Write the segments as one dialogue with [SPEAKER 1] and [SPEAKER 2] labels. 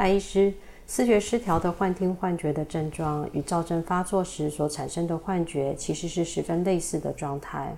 [SPEAKER 1] 赖医师，视觉失调的幻听幻觉的症状与躁症发作时所产生的幻觉其实是十分类似的状态。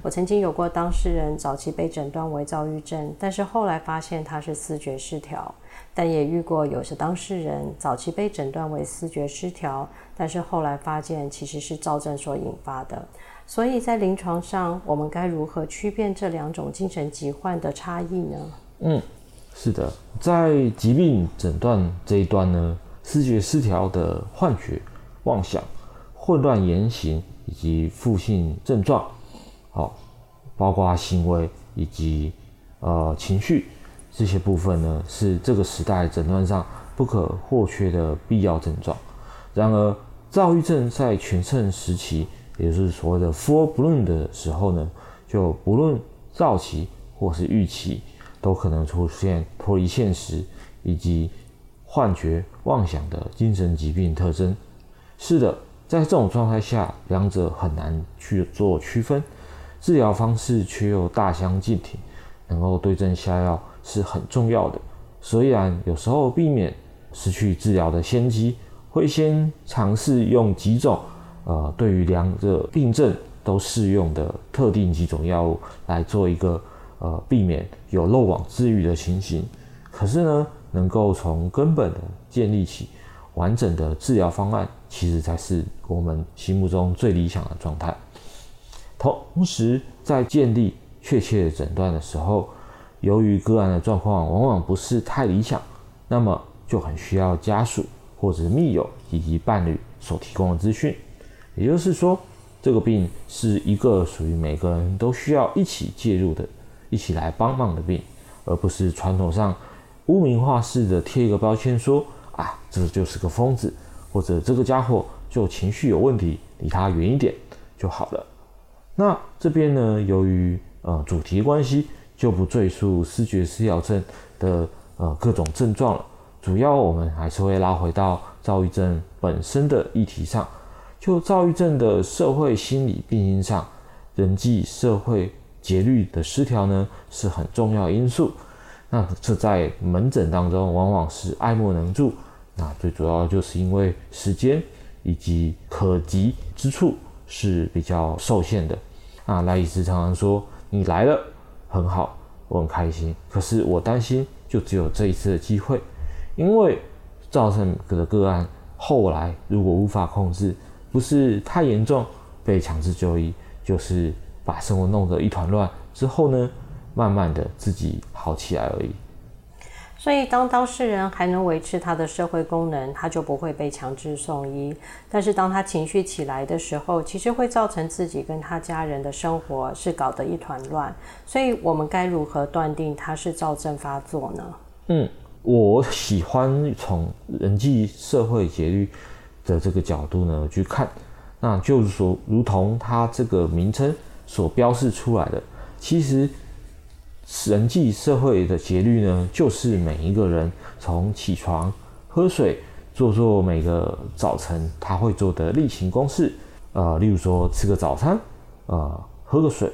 [SPEAKER 1] 我曾经有过当事人早期被诊断为躁郁症，但是后来发现他是视觉失调；但也遇过有些当事人早期被诊断为视觉失调，但是后来发现其实是躁症所引发的。所以在临床上，我们该如何区辨这两种精神疾患的差异呢？
[SPEAKER 2] 嗯。是的，在疾病诊断这一端呢，视觉失调的幻觉、妄想、混乱言行以及负性症状，好，包括行为以及呃情绪这些部分呢，是这个时代诊断上不可或缺的必要症状。然而，躁郁症在全盛时期，也就是所谓的 full bloom 的时候呢，就不论躁期或是郁期。都可能出现脱离现实以及幻觉、妄想的精神疾病特征。是的，在这种状态下，两者很难去做区分，治疗方式却又大相径庭。能够对症下药是很重要的。虽然有时候避免失去治疗的先机，会先尝试用几种呃对于两者病症都适用的特定几种药物来做一个。呃，避免有漏网之鱼的情形。可是呢，能够从根本的建立起完整的治疗方案，其实才是我们心目中最理想的状态。同时，在建立确切的诊断的时候，由于个案的状况往往不是太理想，那么就很需要家属或者密友以及伴侣所提供的资讯。也就是说，这个病是一个属于每个人都需要一起介入的。一起来帮忙的病，而不是传统上污名化式的贴一个标签说啊，这就是个疯子，或者这个家伙就情绪有问题，离他远一点就好了。那这边呢，由于呃主题关系，就不赘述视觉失调症的呃各种症状了。主要我们还是会拉回到躁郁症本身的议题上，就躁郁症的社会心理病因上，人际社会。节律的失调呢，是很重要因素。那这在门诊当中往往是爱莫能助。那最主要就是因为时间以及可及之处是比较受限的。啊，赖医师常常说：“你来了很好，我很开心。可是我担心，就只有这一次的机会，因为造成的个案后来如果无法控制，不是太严重被强制就医，就是。”把生活弄得一团乱之后呢，慢慢的自己好起来而已。
[SPEAKER 1] 所以，当当事人还能维持他的社会功能，他就不会被强制送医。但是，当他情绪起来的时候，其实会造成自己跟他家人的生活是搞得一团乱。所以，我们该如何断定他是躁症发作呢？
[SPEAKER 2] 嗯，我喜欢从人际社会节律的这个角度呢去看，那就是说，如同他这个名称。所标示出来的，其实人际社会的节律呢，就是每一个人从起床、喝水、做做每个早晨他会做的例行公事，呃，例如说吃个早餐，呃，喝个水，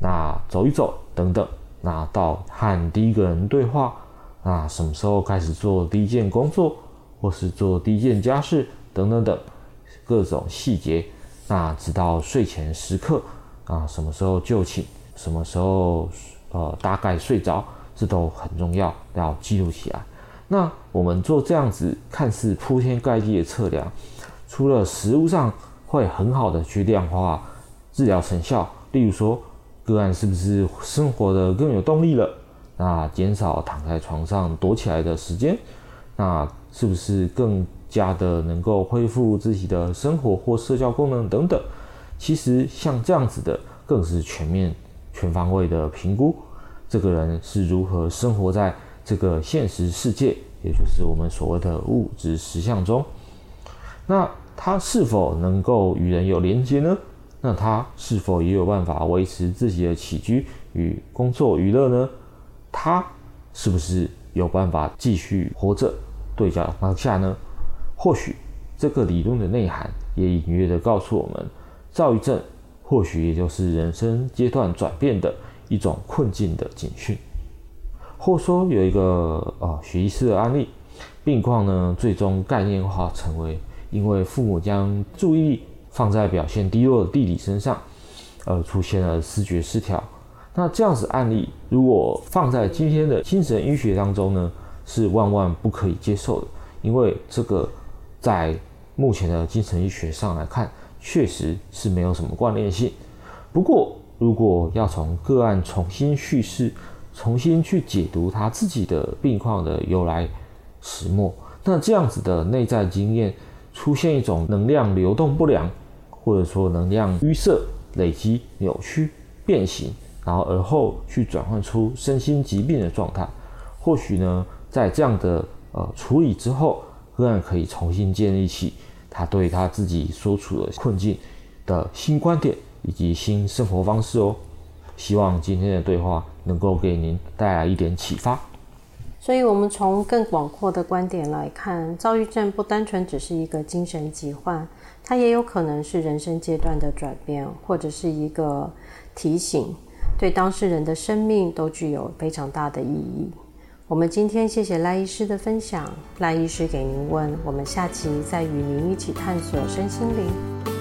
[SPEAKER 2] 那走一走等等，那到和第一个人对话，那什么时候开始做第一件工作，或是做第一件家事等等等各种细节，那直到睡前时刻。啊，什么时候就寝，什么时候呃大概睡着，这都很重要，要记录起来。那我们做这样子看似铺天盖地的测量，除了实物上会很好的去量化治疗成效，例如说个案是不是生活的更有动力了，那减少躺在床上躲起来的时间，那是不是更加的能够恢复自己的生活或社交功能等等。其实像这样子的，更是全面、全方位的评估，这个人是如何生活在这个现实世界也就是我们所谓的物质实相中。那他是否能够与人有连接呢？那他是否也有办法维持自己的起居与工作娱乐呢？他是不是有办法继续活着对角当下呢？或许这个理论的内涵也隐约的告诉我们，躁郁症或许也就是人生阶段转变的一种困境的警讯。或说有一个啊，学医师的案例，病况呢最终概念化成为因为父母将注意力放在表现低落的弟弟身上，而出现了视觉失调。那这样子案例，如果放在今天的精神医学当中呢，是万万不可以接受的，因为这个在目前的精神医学上来看，确实是没有什么关联性。不过，如果要从个案重新叙事，重新去解读他自己的病况的由来始末，那这样子的内在经验出现一种能量流动不良，或者说能量淤塞、累积、扭曲、变形，然后而后去转换出身心疾病的状态。或许呢，在这样的呃处理之后，个案可以重新建立起他对他自己所处的困境的新观点以及新生活方式哦。希望今天的对话能够给您带来一点启发。
[SPEAKER 1] 所以，我们从更广阔的观点来看，躁郁症不单纯只是一个精神疾患，它也有可能是人生阶段的转变，或者是一个提醒，对当事人的生命都具有非常大的意义。我们今天谢谢赖医师的分享，赖医师给您问，我们下期再与您一起探索身心灵。